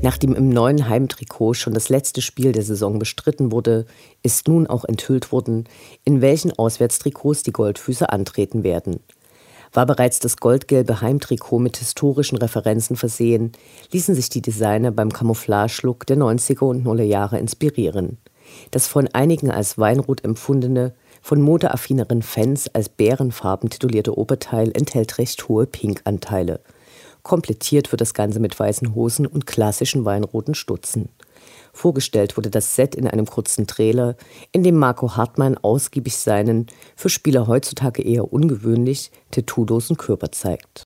Nachdem im neuen Heimtrikot schon das letzte Spiel der Saison bestritten wurde, ist nun auch enthüllt worden, in welchen Auswärtstrikots die Goldfüße antreten werden. War bereits das goldgelbe Heimtrikot mit historischen Referenzen versehen, ließen sich die Designer beim Camouflage-Look der 90er und 0er Jahre inspirieren. Das von einigen als Weinrot empfundene, von modeaffineren Fans als Bärenfarben titulierte Oberteil enthält recht hohe Pinkanteile – Komplettiert wird das Ganze mit weißen Hosen und klassischen weinroten Stutzen. Vorgestellt wurde das Set in einem kurzen Trailer, in dem Marco Hartmann ausgiebig seinen, für Spieler heutzutage eher ungewöhnlich, tattoolosen Körper zeigt